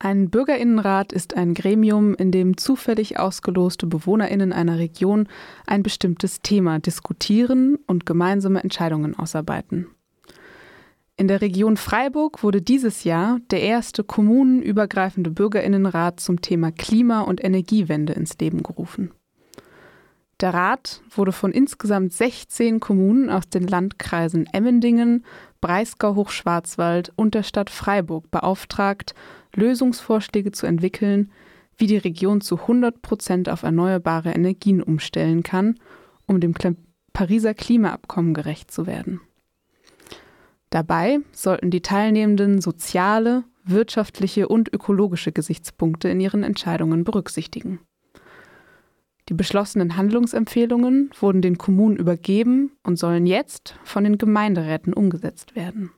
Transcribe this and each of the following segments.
Ein Bürgerinnenrat ist ein Gremium, in dem zufällig ausgeloste Bewohnerinnen einer Region ein bestimmtes Thema diskutieren und gemeinsame Entscheidungen ausarbeiten. In der Region Freiburg wurde dieses Jahr der erste kommunenübergreifende Bürgerinnenrat zum Thema Klima- und Energiewende ins Leben gerufen. Der Rat wurde von insgesamt 16 Kommunen aus den Landkreisen Emmendingen, Breisgau-Hochschwarzwald und der Stadt Freiburg beauftragt, Lösungsvorschläge zu entwickeln, wie die Region zu 100 Prozent auf erneuerbare Energien umstellen kann, um dem Pariser Klimaabkommen gerecht zu werden. Dabei sollten die Teilnehmenden soziale, wirtschaftliche und ökologische Gesichtspunkte in ihren Entscheidungen berücksichtigen. Die beschlossenen Handlungsempfehlungen wurden den Kommunen übergeben und sollen jetzt von den Gemeinderäten umgesetzt werden.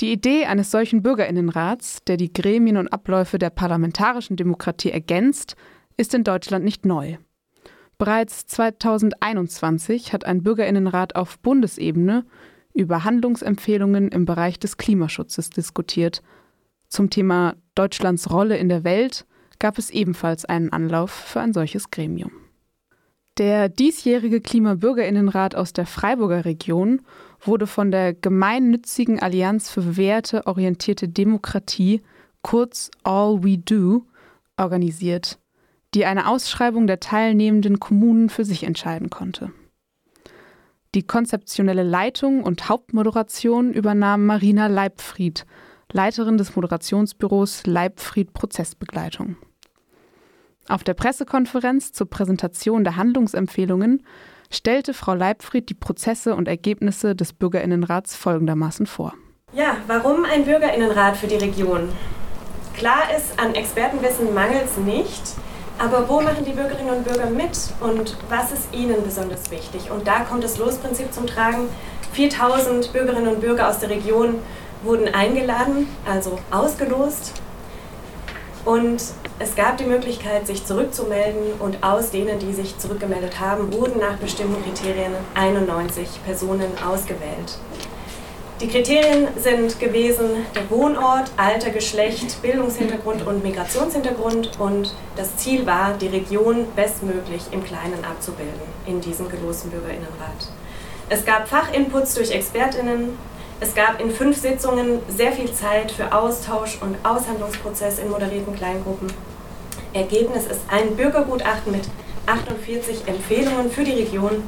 Die Idee eines solchen Bürgerinnenrats, der die Gremien und Abläufe der parlamentarischen Demokratie ergänzt, ist in Deutschland nicht neu. Bereits 2021 hat ein Bürgerinnenrat auf Bundesebene über Handlungsempfehlungen im Bereich des Klimaschutzes diskutiert. Zum Thema Deutschlands Rolle in der Welt gab es ebenfalls einen Anlauf für ein solches Gremium. Der diesjährige Klimabürgerinnenrat aus der Freiburger Region wurde von der gemeinnützigen Allianz für werteorientierte Demokratie, kurz All We Do, organisiert, die eine Ausschreibung der teilnehmenden Kommunen für sich entscheiden konnte. Die konzeptionelle Leitung und Hauptmoderation übernahm Marina Leibfried, Leiterin des Moderationsbüros Leibfried Prozessbegleitung. Auf der Pressekonferenz zur Präsentation der Handlungsempfehlungen stellte Frau Leibfried die Prozesse und Ergebnisse des Bürgerinnenrats folgendermaßen vor. Ja, warum ein Bürgerinnenrat für die Region? Klar ist, an Expertenwissen mangelt es nicht, aber wo machen die Bürgerinnen und Bürger mit und was ist ihnen besonders wichtig? Und da kommt das Losprinzip zum Tragen. 4000 Bürgerinnen und Bürger aus der Region wurden eingeladen, also ausgelost. Und es gab die Möglichkeit, sich zurückzumelden und aus denen, die sich zurückgemeldet haben, wurden nach bestimmten Kriterien 91 Personen ausgewählt. Die Kriterien sind gewesen der Wohnort, Alter, Geschlecht, Bildungshintergrund und Migrationshintergrund und das Ziel war, die Region bestmöglich im Kleinen abzubilden in diesem gelosten Bürgerinnenrat. Es gab Fachinputs durch Expertinnen, es gab in fünf Sitzungen sehr viel Zeit für Austausch und Aushandlungsprozess in moderierten Kleingruppen. Ergebnis ist ein Bürgergutachten mit 48 Empfehlungen für die Region.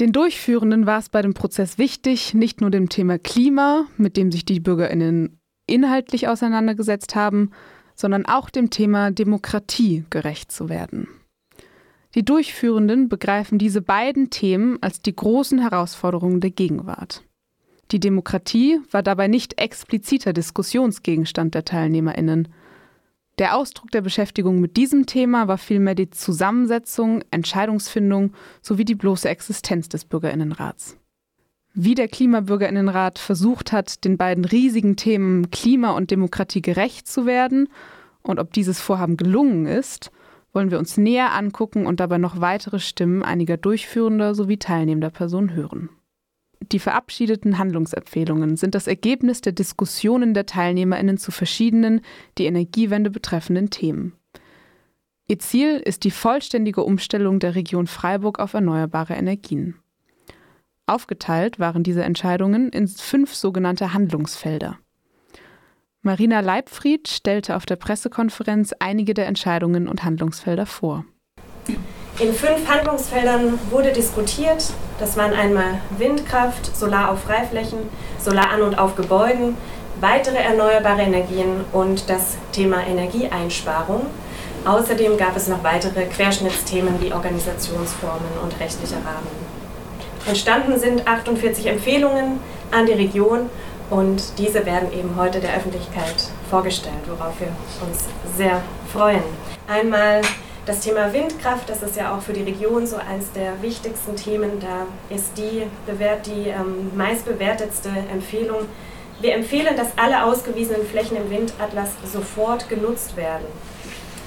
Den Durchführenden war es bei dem Prozess wichtig, nicht nur dem Thema Klima, mit dem sich die Bürgerinnen inhaltlich auseinandergesetzt haben, sondern auch dem Thema Demokratie gerecht zu werden. Die Durchführenden begreifen diese beiden Themen als die großen Herausforderungen der Gegenwart. Die Demokratie war dabei nicht expliziter Diskussionsgegenstand der Teilnehmerinnen. Der Ausdruck der Beschäftigung mit diesem Thema war vielmehr die Zusammensetzung, Entscheidungsfindung sowie die bloße Existenz des Bürgerinnenrats. Wie der Klimabürgerinnenrat versucht hat, den beiden riesigen Themen Klima und Demokratie gerecht zu werden und ob dieses Vorhaben gelungen ist, wollen wir uns näher angucken und dabei noch weitere Stimmen einiger durchführender sowie teilnehmender Personen hören. Die verabschiedeten Handlungsempfehlungen sind das Ergebnis der Diskussionen der Teilnehmerinnen zu verschiedenen die Energiewende betreffenden Themen. Ihr Ziel ist die vollständige Umstellung der Region Freiburg auf erneuerbare Energien. Aufgeteilt waren diese Entscheidungen in fünf sogenannte Handlungsfelder. Marina Leibfried stellte auf der Pressekonferenz einige der Entscheidungen und Handlungsfelder vor. In fünf Handlungsfeldern wurde diskutiert. Das waren einmal Windkraft, Solar auf Freiflächen, Solar an und auf Gebäuden, weitere erneuerbare Energien und das Thema Energieeinsparung. Außerdem gab es noch weitere Querschnittsthemen wie Organisationsformen und rechtlicher Rahmen. Entstanden sind 48 Empfehlungen an die Region und diese werden eben heute der Öffentlichkeit vorgestellt, worauf wir uns sehr freuen. Einmal das Thema Windkraft, das ist ja auch für die Region so eines der wichtigsten Themen. Da ist die, die ähm, meistbewertetste Empfehlung. Wir empfehlen, dass alle ausgewiesenen Flächen im Windatlas sofort genutzt werden.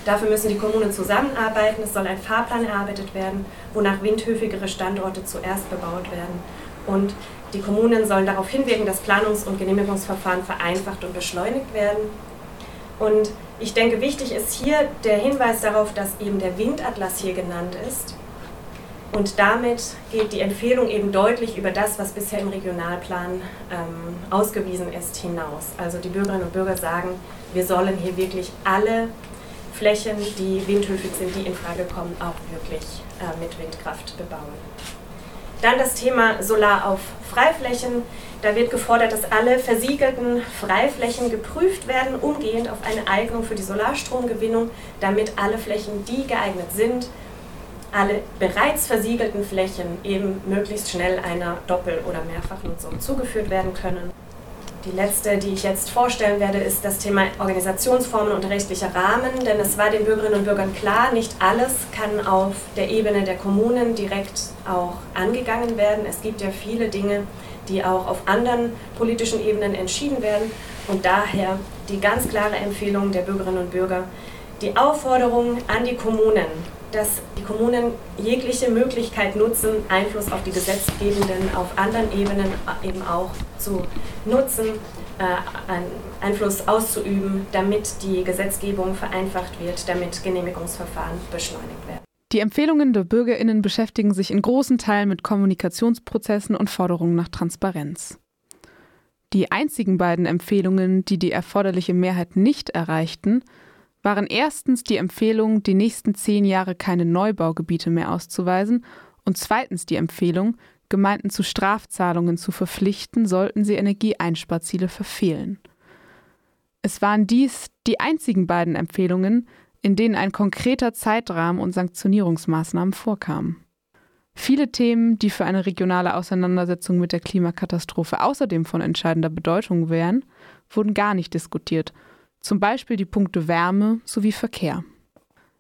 Dafür müssen die Kommunen zusammenarbeiten. Es soll ein Fahrplan erarbeitet werden, wonach windhöfigere Standorte zuerst bebaut werden. Und die Kommunen sollen darauf hinwirken, dass Planungs- und Genehmigungsverfahren vereinfacht und beschleunigt werden. Und ich denke, wichtig ist hier der Hinweis darauf, dass eben der Windatlas hier genannt ist. Und damit geht die Empfehlung eben deutlich über das, was bisher im Regionalplan ähm, ausgewiesen ist, hinaus. Also die Bürgerinnen und Bürger sagen, wir sollen hier wirklich alle Flächen, die windhöfig sind, die in Frage kommen, auch wirklich äh, mit Windkraft bebauen. Dann das Thema Solar auf Freiflächen. Da wird gefordert, dass alle versiegelten Freiflächen geprüft werden, umgehend auf eine Eignung für die Solarstromgewinnung, damit alle Flächen, die geeignet sind, alle bereits versiegelten Flächen eben möglichst schnell einer Doppel- oder Mehrfachnutzung zugeführt werden können. Die letzte, die ich jetzt vorstellen werde, ist das Thema Organisationsformen und rechtlicher Rahmen, denn es war den Bürgerinnen und Bürgern klar, nicht alles kann auf der Ebene der Kommunen direkt auch angegangen werden. Es gibt ja viele Dinge, die auch auf anderen politischen Ebenen entschieden werden und daher die ganz klare Empfehlung der Bürgerinnen und Bürger, die Aufforderung an die Kommunen, dass die Kommunen jegliche Möglichkeit nutzen, Einfluss auf die Gesetzgebenden auf anderen Ebenen eben auch zu nutzen, äh, Einfluss auszuüben, damit die Gesetzgebung vereinfacht wird, damit Genehmigungsverfahren beschleunigt werden. Die Empfehlungen der Bürgerinnen beschäftigen sich in großen Teilen mit Kommunikationsprozessen und Forderungen nach Transparenz. Die einzigen beiden Empfehlungen, die die erforderliche Mehrheit nicht erreichten, waren erstens die Empfehlung, die nächsten zehn Jahre keine Neubaugebiete mehr auszuweisen und zweitens die Empfehlung, Gemeinden zu Strafzahlungen zu verpflichten, sollten sie Energieeinsparziele verfehlen. Es waren dies die einzigen beiden Empfehlungen, in denen ein konkreter Zeitrahmen und Sanktionierungsmaßnahmen vorkamen. Viele Themen, die für eine regionale Auseinandersetzung mit der Klimakatastrophe außerdem von entscheidender Bedeutung wären, wurden gar nicht diskutiert zum Beispiel die Punkte Wärme sowie Verkehr.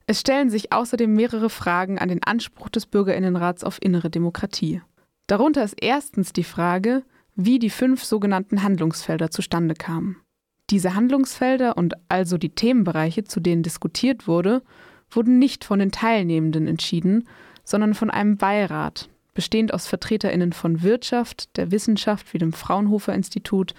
Es stellen sich außerdem mehrere Fragen an den Anspruch des Bürgerinnenrats auf innere Demokratie. Darunter ist erstens die Frage, wie die fünf sogenannten Handlungsfelder zustande kamen. Diese Handlungsfelder und also die Themenbereiche, zu denen diskutiert wurde, wurden nicht von den Teilnehmenden entschieden, sondern von einem Beirat, bestehend aus Vertreterinnen von Wirtschaft, der Wissenschaft wie dem Fraunhofer Institut,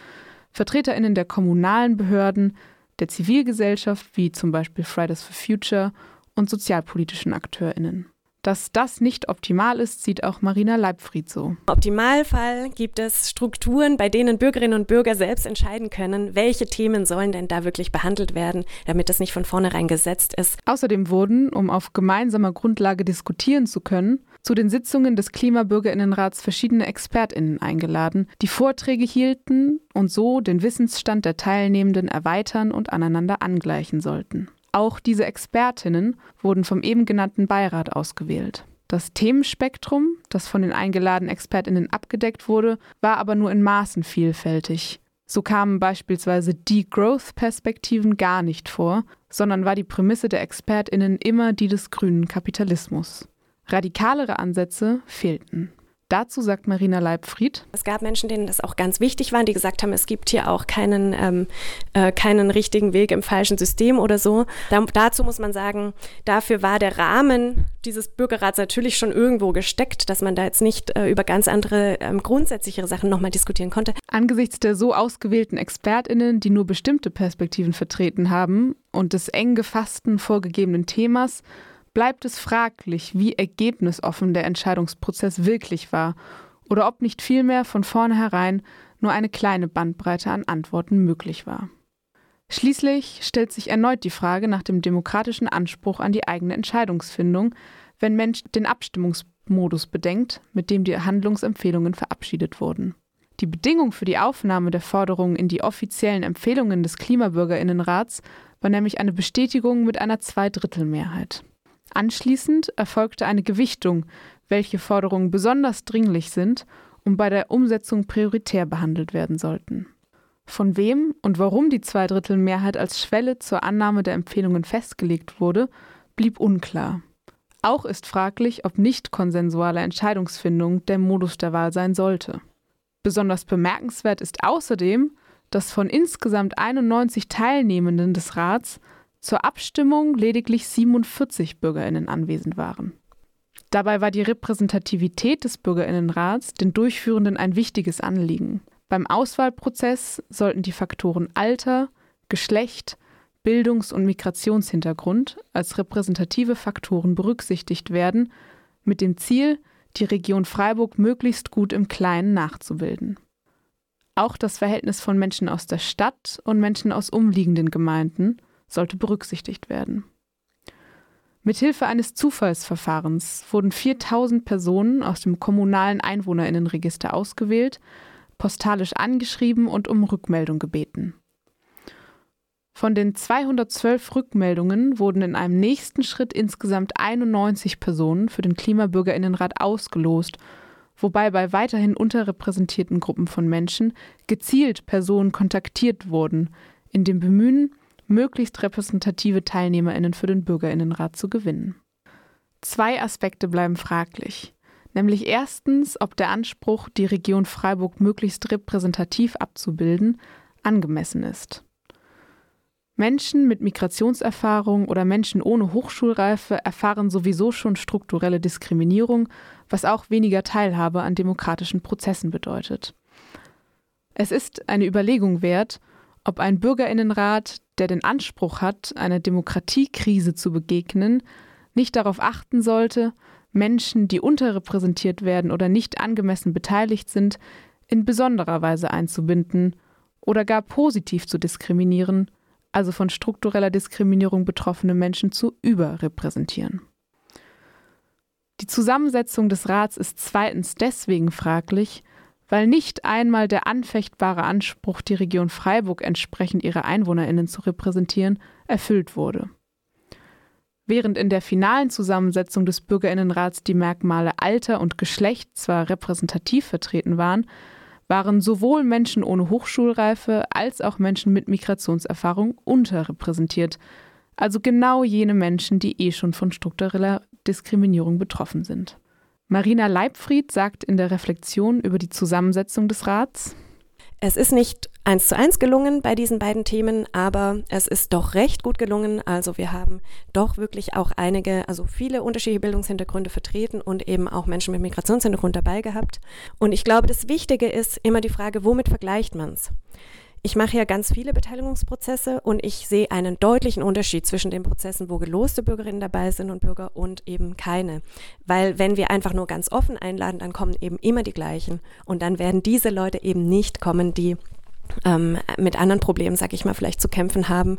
Vertreterinnen der kommunalen Behörden, der Zivilgesellschaft wie zum Beispiel Fridays for Future und sozialpolitischen AkteurInnen. Dass das nicht optimal ist, sieht auch Marina Leibfried so. Im Optimalfall gibt es Strukturen, bei denen Bürgerinnen und Bürger selbst entscheiden können, welche Themen sollen denn da wirklich behandelt werden, damit das nicht von vornherein gesetzt ist. Außerdem wurden, um auf gemeinsamer Grundlage diskutieren zu können, zu den Sitzungen des Klimabürgerinnenrats verschiedene Expertinnen eingeladen, die Vorträge hielten und so den Wissensstand der Teilnehmenden erweitern und aneinander angleichen sollten. Auch diese Expertinnen wurden vom eben genannten Beirat ausgewählt. Das Themenspektrum, das von den eingeladenen Expertinnen abgedeckt wurde, war aber nur in Maßen vielfältig. So kamen beispielsweise Degrowth-Perspektiven gar nicht vor, sondern war die Prämisse der Expertinnen immer die des grünen Kapitalismus. Radikalere Ansätze fehlten. Dazu sagt Marina Leibfried. Es gab Menschen, denen das auch ganz wichtig war, die gesagt haben, es gibt hier auch keinen, ähm, äh, keinen richtigen Weg im falschen System oder so. Da, dazu muss man sagen, dafür war der Rahmen dieses Bürgerrats natürlich schon irgendwo gesteckt, dass man da jetzt nicht äh, über ganz andere ähm, grundsätzlichere Sachen nochmal diskutieren konnte. Angesichts der so ausgewählten ExpertInnen, die nur bestimmte Perspektiven vertreten haben und des eng gefassten vorgegebenen Themas, bleibt es fraglich, wie ergebnisoffen der Entscheidungsprozess wirklich war oder ob nicht vielmehr von vornherein nur eine kleine Bandbreite an Antworten möglich war. Schließlich stellt sich erneut die Frage nach dem demokratischen Anspruch an die eigene Entscheidungsfindung, wenn Mensch den Abstimmungsmodus bedenkt, mit dem die Handlungsempfehlungen verabschiedet wurden. Die Bedingung für die Aufnahme der Forderungen in die offiziellen Empfehlungen des Klimabürgerinnenrats war nämlich eine Bestätigung mit einer Zweidrittelmehrheit. Anschließend erfolgte eine Gewichtung, welche Forderungen besonders dringlich sind und bei der Umsetzung prioritär behandelt werden sollten. Von wem und warum die Zweidrittelmehrheit als Schwelle zur Annahme der Empfehlungen festgelegt wurde, blieb unklar. Auch ist fraglich, ob nicht konsensuale Entscheidungsfindung der Modus der Wahl sein sollte. Besonders bemerkenswert ist außerdem, dass von insgesamt 91 Teilnehmenden des Rats zur Abstimmung lediglich 47 Bürgerinnen anwesend waren. Dabei war die Repräsentativität des Bürgerinnenrats den Durchführenden ein wichtiges Anliegen. Beim Auswahlprozess sollten die Faktoren Alter, Geschlecht, Bildungs- und Migrationshintergrund als repräsentative Faktoren berücksichtigt werden, mit dem Ziel, die Region Freiburg möglichst gut im Kleinen nachzubilden. Auch das Verhältnis von Menschen aus der Stadt und Menschen aus umliegenden Gemeinden sollte berücksichtigt werden. Mithilfe eines Zufallsverfahrens wurden 4000 Personen aus dem kommunalen Einwohnerinnenregister ausgewählt, postalisch angeschrieben und um Rückmeldung gebeten. Von den 212 Rückmeldungen wurden in einem nächsten Schritt insgesamt 91 Personen für den Klimabürgerinnenrat ausgelost, wobei bei weiterhin unterrepräsentierten Gruppen von Menschen gezielt Personen kontaktiert wurden, in dem Bemühen, möglichst repräsentative Teilnehmerinnen für den Bürgerinnenrat zu gewinnen. Zwei Aspekte bleiben fraglich, nämlich erstens, ob der Anspruch, die Region Freiburg möglichst repräsentativ abzubilden, angemessen ist. Menschen mit Migrationserfahrung oder Menschen ohne Hochschulreife erfahren sowieso schon strukturelle Diskriminierung, was auch weniger Teilhabe an demokratischen Prozessen bedeutet. Es ist eine Überlegung wert, ob ein Bürgerinnenrat, der den Anspruch hat, einer Demokratiekrise zu begegnen, nicht darauf achten sollte, Menschen, die unterrepräsentiert werden oder nicht angemessen beteiligt sind, in besonderer Weise einzubinden oder gar positiv zu diskriminieren also von struktureller Diskriminierung betroffene Menschen zu überrepräsentieren. Die Zusammensetzung des Rats ist zweitens deswegen fraglich, weil nicht einmal der anfechtbare Anspruch, die Region Freiburg entsprechend ihrer Einwohnerinnen zu repräsentieren, erfüllt wurde. Während in der finalen Zusammensetzung des Bürgerinnenrats die Merkmale Alter und Geschlecht zwar repräsentativ vertreten waren, waren sowohl Menschen ohne Hochschulreife als auch Menschen mit Migrationserfahrung unterrepräsentiert, also genau jene Menschen, die eh schon von struktureller Diskriminierung betroffen sind. Marina Leibfried sagt in der Reflexion über die Zusammensetzung des Rats, es ist nicht eins zu eins gelungen bei diesen beiden Themen, aber es ist doch recht gut gelungen. Also wir haben doch wirklich auch einige, also viele unterschiedliche Bildungshintergründe vertreten und eben auch Menschen mit Migrationshintergrund dabei gehabt. Und ich glaube, das Wichtige ist immer die Frage, womit vergleicht man es? Ich mache ja ganz viele Beteiligungsprozesse und ich sehe einen deutlichen Unterschied zwischen den Prozessen, wo geloste Bürgerinnen dabei sind und Bürger und eben keine. Weil wenn wir einfach nur ganz offen einladen, dann kommen eben immer die gleichen. Und dann werden diese Leute eben nicht kommen, die ähm, mit anderen Problemen, sag ich mal, vielleicht zu kämpfen haben.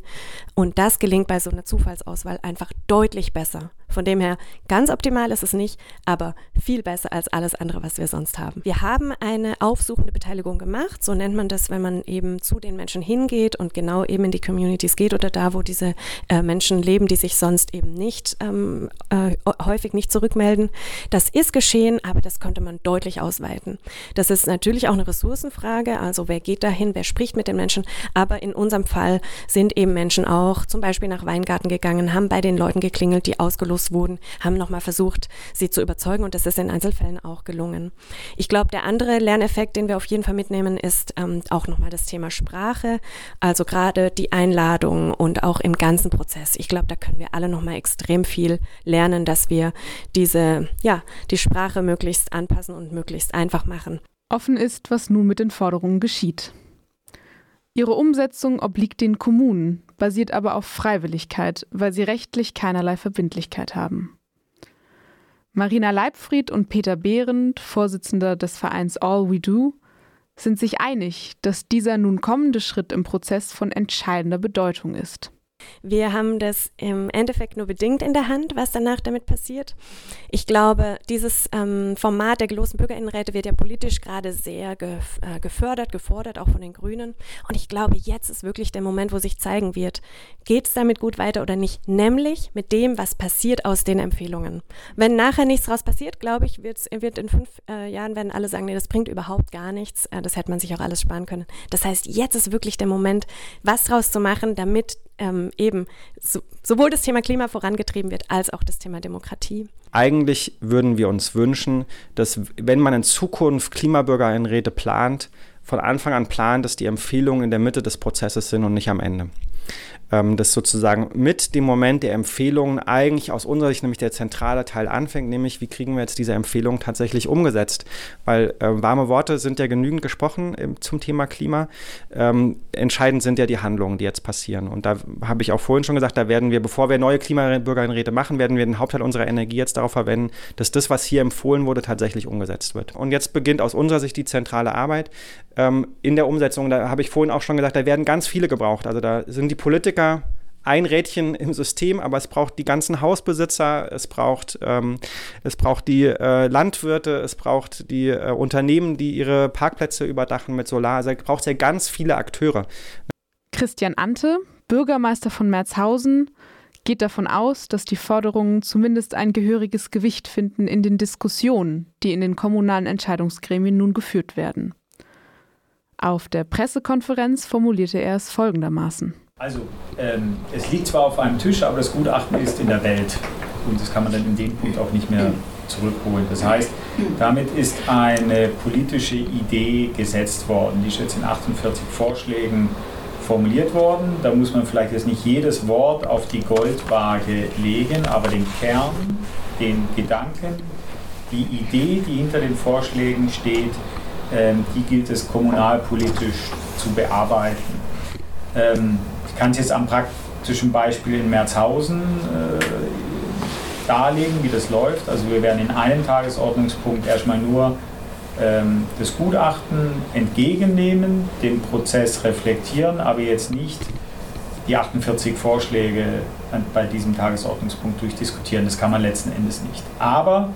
Und das gelingt bei so einer Zufallsauswahl einfach deutlich besser. Von dem her, ganz optimal ist es nicht, aber viel besser als alles andere, was wir sonst haben. Wir haben eine aufsuchende Beteiligung gemacht, so nennt man das, wenn man eben zu den Menschen hingeht und genau eben in die Communities geht oder da, wo diese äh, Menschen leben, die sich sonst eben nicht ähm, äh, häufig nicht zurückmelden. Das ist geschehen, aber das könnte man deutlich ausweiten. Das ist natürlich auch eine Ressourcenfrage, also wer geht dahin, wer spricht mit den Menschen, aber in unserem Fall sind eben Menschen auch zum Beispiel nach Weingarten gegangen, haben bei den Leuten geklingelt, die ausgelost beeinflusst wurden, haben nochmal versucht, sie zu überzeugen und das ist in Einzelfällen auch gelungen. Ich glaube, der andere Lerneffekt, den wir auf jeden Fall mitnehmen, ist ähm, auch nochmal das Thema Sprache, also gerade die Einladung und auch im ganzen Prozess. Ich glaube, da können wir alle nochmal extrem viel lernen, dass wir diese, ja, die Sprache möglichst anpassen und möglichst einfach machen. Offen ist, was nun mit den Forderungen geschieht. Ihre Umsetzung obliegt den Kommunen, basiert aber auf Freiwilligkeit, weil sie rechtlich keinerlei Verbindlichkeit haben. Marina Leibfried und Peter Behrendt, Vorsitzender des Vereins All We Do, sind sich einig, dass dieser nun kommende Schritt im Prozess von entscheidender Bedeutung ist. Wir haben das im Endeffekt nur bedingt in der Hand, was danach damit passiert. Ich glaube, dieses ähm, Format der gelosten Bürgerinnenräte wird ja politisch gerade sehr äh, gefördert, gefordert, auch von den Grünen. Und ich glaube, jetzt ist wirklich der Moment, wo sich zeigen wird, geht es damit gut weiter oder nicht. Nämlich mit dem, was passiert aus den Empfehlungen. Wenn nachher nichts daraus passiert, glaube ich, wird in fünf äh, Jahren werden alle sagen, nee, das bringt überhaupt gar nichts. Äh, das hätte man sich auch alles sparen können. Das heißt, jetzt ist wirklich der Moment, was daraus zu machen, damit ähm, eben so, sowohl das Thema Klima vorangetrieben wird, als auch das Thema Demokratie. Eigentlich würden wir uns wünschen, dass wenn man in Zukunft Klimabürgerinnenräte plant, von Anfang an plant, dass die Empfehlungen in der Mitte des Prozesses sind und nicht am Ende. Ähm, das sozusagen mit dem Moment der Empfehlungen eigentlich aus unserer Sicht nämlich der zentrale Teil anfängt, nämlich wie kriegen wir jetzt diese Empfehlungen tatsächlich umgesetzt? Weil äh, warme Worte sind ja genügend gesprochen äh, zum Thema Klima. Ähm, entscheidend sind ja die Handlungen, die jetzt passieren. Und da habe ich auch vorhin schon gesagt, da werden wir, bevor wir neue Klimabürgerinnenräte machen, werden wir den Hauptteil unserer Energie jetzt darauf verwenden, dass das, was hier empfohlen wurde, tatsächlich umgesetzt wird. Und jetzt beginnt aus unserer Sicht die zentrale Arbeit ähm, in der Umsetzung. Da habe ich vorhin auch schon gesagt, da werden ganz viele gebraucht. Also da sind die Politiker ein Rädchen im System, aber es braucht die ganzen Hausbesitzer, es braucht, ähm, es braucht die äh, Landwirte, es braucht die äh, Unternehmen, die ihre Parkplätze überdachen mit Solar. Also es braucht ja ganz viele Akteure. Christian Ante, Bürgermeister von Merzhausen, geht davon aus, dass die Forderungen zumindest ein gehöriges Gewicht finden in den Diskussionen, die in den kommunalen Entscheidungsgremien nun geführt werden. Auf der Pressekonferenz formulierte er es folgendermaßen. Also, ähm, es liegt zwar auf einem Tisch, aber das Gutachten ist in der Welt. Und das kann man dann in dem Punkt auch nicht mehr zurückholen. Das heißt, damit ist eine politische Idee gesetzt worden. Die ist jetzt in 48 Vorschlägen formuliert worden. Da muss man vielleicht jetzt nicht jedes Wort auf die Goldwaage legen, aber den Kern, den Gedanken, die Idee, die hinter den Vorschlägen steht, die gilt es kommunalpolitisch zu bearbeiten. Ähm, ich kann es jetzt am praktischen Beispiel in Merzhausen äh, darlegen, wie das läuft. Also wir werden in einem Tagesordnungspunkt erstmal nur ähm, das Gutachten entgegennehmen, den Prozess reflektieren, aber jetzt nicht die 48 Vorschläge bei diesem Tagesordnungspunkt durchdiskutieren. Das kann man letzten Endes nicht. Aber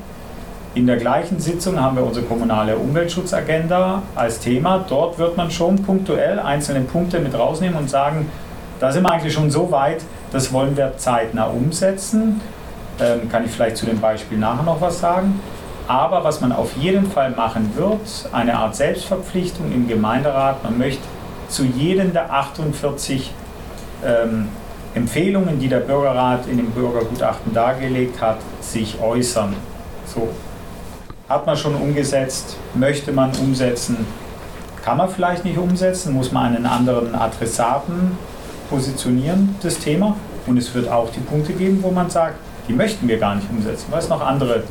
in der gleichen Sitzung haben wir unsere kommunale Umweltschutzagenda als Thema. Dort wird man schon punktuell einzelne Punkte mit rausnehmen und sagen, da sind wir eigentlich schon so weit, das wollen wir zeitnah umsetzen. Ähm, kann ich vielleicht zu dem Beispiel nachher noch was sagen. Aber was man auf jeden Fall machen wird, eine Art Selbstverpflichtung im Gemeinderat, man möchte zu jedem der 48 ähm, Empfehlungen, die der Bürgerrat in dem Bürgergutachten dargelegt hat, sich äußern. So, hat man schon umgesetzt? Möchte man umsetzen? Kann man vielleicht nicht umsetzen? Muss man einen anderen Adressaten positionieren, das Thema? Und es wird auch die Punkte geben, wo man sagt, die möchten wir gar nicht umsetzen, weil es noch andere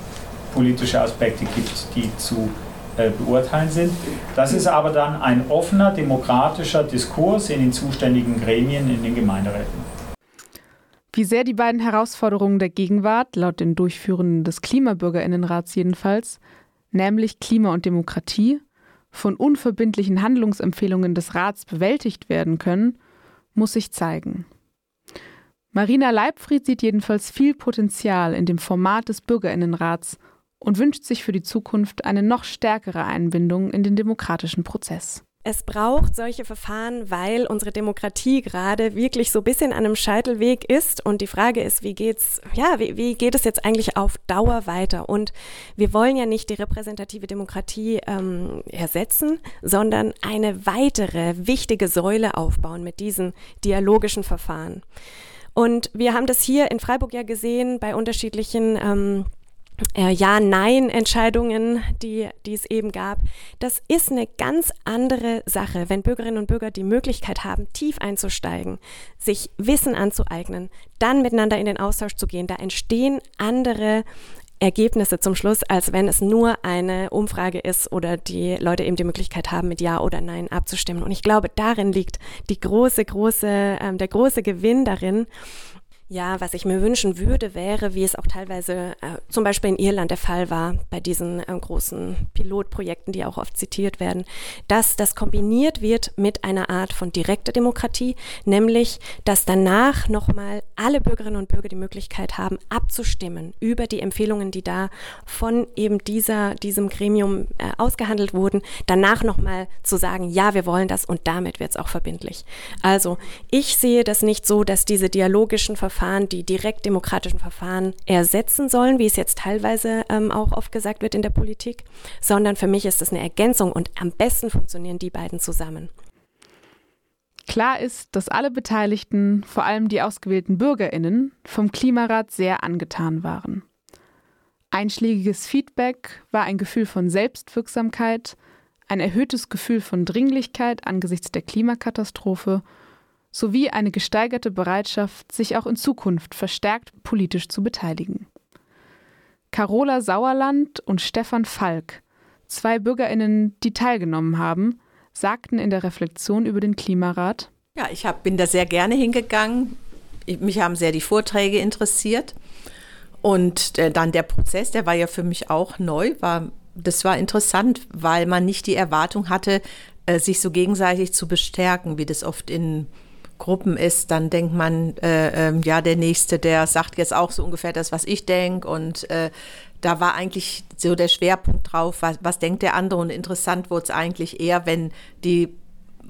politische Aspekte gibt, die zu äh, beurteilen sind. Das ist aber dann ein offener demokratischer Diskurs in den zuständigen Gremien in den Gemeinderäten. Wie sehr die beiden Herausforderungen der Gegenwart, laut den Durchführenden des Klimabürgerinnenrats jedenfalls, nämlich Klima und Demokratie, von unverbindlichen Handlungsempfehlungen des Rats bewältigt werden können, muss sich zeigen. Marina Leibfried sieht jedenfalls viel Potenzial in dem Format des Bürgerinnenrats und wünscht sich für die Zukunft eine noch stärkere Einbindung in den demokratischen Prozess. Es braucht solche Verfahren, weil unsere Demokratie gerade wirklich so ein bisschen an einem Scheitelweg ist. Und die Frage ist, wie geht's, ja, wie, wie geht es jetzt eigentlich auf Dauer weiter? Und wir wollen ja nicht die repräsentative Demokratie ähm, ersetzen, sondern eine weitere wichtige Säule aufbauen mit diesen dialogischen Verfahren. Und wir haben das hier in Freiburg ja gesehen bei unterschiedlichen ähm, äh, Ja-Nein-Entscheidungen, die, die es eben gab. Das ist eine ganz andere Sache, wenn Bürgerinnen und Bürger die Möglichkeit haben, tief einzusteigen, sich Wissen anzueignen, dann miteinander in den Austausch zu gehen. Da entstehen andere Ergebnisse zum Schluss, als wenn es nur eine Umfrage ist oder die Leute eben die Möglichkeit haben, mit Ja oder Nein abzustimmen. Und ich glaube, darin liegt die große, große, äh, der große Gewinn darin, ja, was ich mir wünschen würde, wäre, wie es auch teilweise äh, zum Beispiel in Irland der Fall war, bei diesen äh, großen Pilotprojekten, die auch oft zitiert werden, dass das kombiniert wird mit einer Art von direkter Demokratie, nämlich, dass danach nochmal alle Bürgerinnen und Bürger die Möglichkeit haben, abzustimmen über die Empfehlungen, die da von eben dieser, diesem Gremium äh, ausgehandelt wurden, danach nochmal zu sagen, ja, wir wollen das und damit wird es auch verbindlich. Also, ich sehe das nicht so, dass diese dialogischen Verfahren Verfahren, die direkt demokratischen Verfahren ersetzen sollen, wie es jetzt teilweise ähm, auch oft gesagt wird in der Politik, sondern für mich ist es eine Ergänzung und am besten funktionieren die beiden zusammen. Klar ist, dass alle Beteiligten, vor allem die ausgewählten Bürgerinnen, vom Klimarat sehr angetan waren. Einschlägiges Feedback war ein Gefühl von Selbstwirksamkeit, ein erhöhtes Gefühl von Dringlichkeit angesichts der Klimakatastrophe sowie eine gesteigerte Bereitschaft, sich auch in Zukunft verstärkt politisch zu beteiligen. Carola Sauerland und Stefan Falk, zwei Bürgerinnen, die teilgenommen haben, sagten in der Reflexion über den Klimarat, ja, ich hab, bin da sehr gerne hingegangen. Mich haben sehr die Vorträge interessiert. Und äh, dann der Prozess, der war ja für mich auch neu, war, das war interessant, weil man nicht die Erwartung hatte, äh, sich so gegenseitig zu bestärken, wie das oft in Gruppen ist, dann denkt man, äh, äh, ja, der Nächste, der sagt jetzt auch so ungefähr das, was ich denke. Und äh, da war eigentlich so der Schwerpunkt drauf, was, was denkt der andere. Und interessant wurde es eigentlich eher, wenn die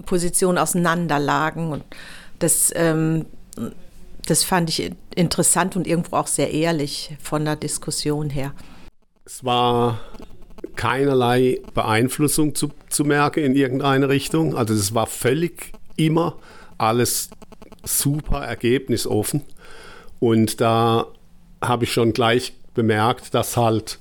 Positionen auseinanderlagen. Und das, ähm, das fand ich interessant und irgendwo auch sehr ehrlich von der Diskussion her. Es war keinerlei Beeinflussung zu, zu merken in irgendeine Richtung. Also es war völlig immer alles super ergebnisoffen. Und da habe ich schon gleich bemerkt, dass halt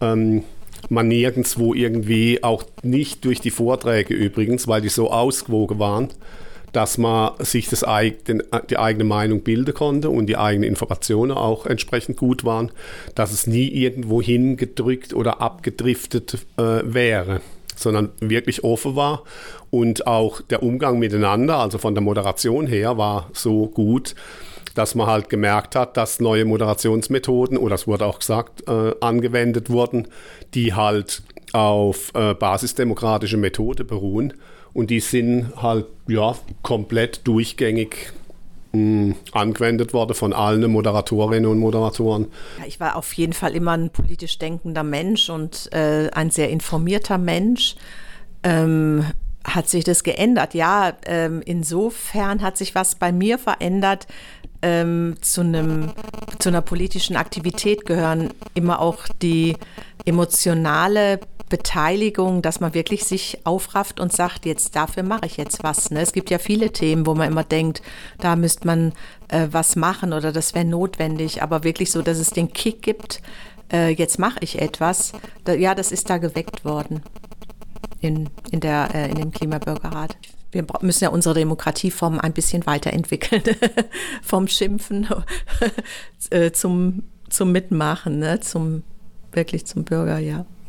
ähm, man nirgendwo irgendwie, auch nicht durch die Vorträge übrigens, weil die so ausgewogen waren, dass man sich das, den, die eigene Meinung bilden konnte und die eigenen Informationen auch entsprechend gut waren, dass es nie irgendwo hingedrückt oder abgedriftet äh, wäre sondern wirklich offen war. Und auch der Umgang miteinander, also von der Moderation her, war so gut, dass man halt gemerkt hat, dass neue Moderationsmethoden, oder es wurde auch gesagt, äh, angewendet wurden, die halt auf äh, basisdemokratische Methode beruhen. Und die sind halt ja komplett durchgängig mh, angewendet worden von allen Moderatorinnen und Moderatoren. Ich war auf jeden Fall immer ein politisch denkender Mensch und äh, ein sehr informierter Mensch. Ähm, hat sich das geändert? Ja, ähm, insofern hat sich was bei mir verändert. Ähm, zu, einem, zu einer politischen Aktivität gehören immer auch die emotionale Beteiligung, dass man wirklich sich aufrafft und sagt, jetzt dafür mache ich jetzt was. Ne? Es gibt ja viele Themen, wo man immer denkt, da müsste man äh, was machen oder das wäre notwendig, aber wirklich so, dass es den Kick gibt, äh, jetzt mache ich etwas. Da, ja, das ist da geweckt worden in, in, der, äh, in dem Klimabürgerrat. Wir müssen ja unsere Demokratieform ein bisschen weiterentwickeln, vom Schimpfen äh, zum, zum Mitmachen, ne? zum wirklich zum Bürger, ja.